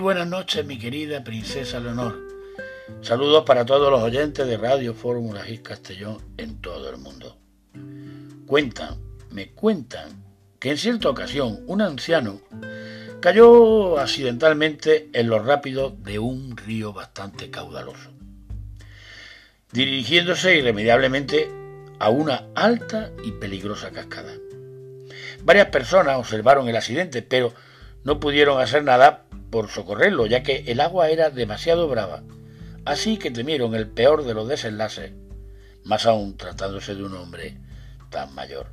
buenas noches, mi querida princesa Leonor. Saludos para todos los oyentes de Radio Fórmula y Castellón en todo el mundo. Cuentan, me cuentan, que en cierta ocasión un anciano cayó accidentalmente en los rápidos de un río bastante caudaloso, dirigiéndose irremediablemente a una alta y peligrosa cascada. Varias personas observaron el accidente, pero no pudieron hacer nada por socorrerlo, ya que el agua era demasiado brava, así que temieron el peor de los desenlaces, más aún tratándose de un hombre tan mayor.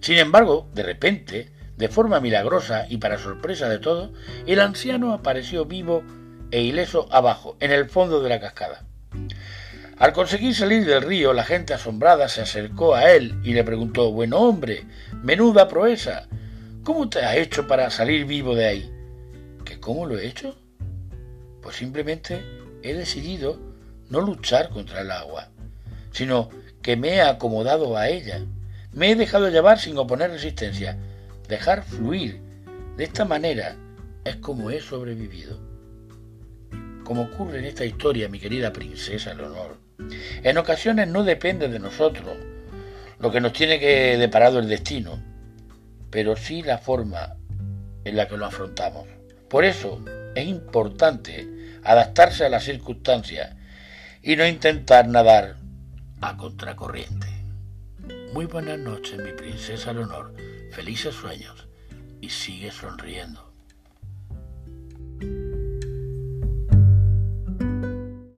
Sin embargo, de repente, de forma milagrosa y para sorpresa de todos, el anciano apareció vivo e ileso abajo, en el fondo de la cascada. Al conseguir salir del río, la gente asombrada se acercó a él y le preguntó Buen hombre, menuda proeza. ¿Cómo te has hecho para salir vivo de ahí? ¿Que cómo lo he hecho? Pues simplemente he decidido no luchar contra el agua, sino que me he acomodado a ella. Me he dejado llevar sin oponer resistencia, dejar fluir. De esta manera es como he sobrevivido. Como ocurre en esta historia, mi querida princesa Leonor, en ocasiones no depende de nosotros lo que nos tiene que deparado el destino, pero sí la forma en la que lo afrontamos. Por eso es importante adaptarse a las circunstancias y no intentar nadar a contracorriente. Muy buenas noches, mi princesa Leonor. Felices sueños y sigue sonriendo.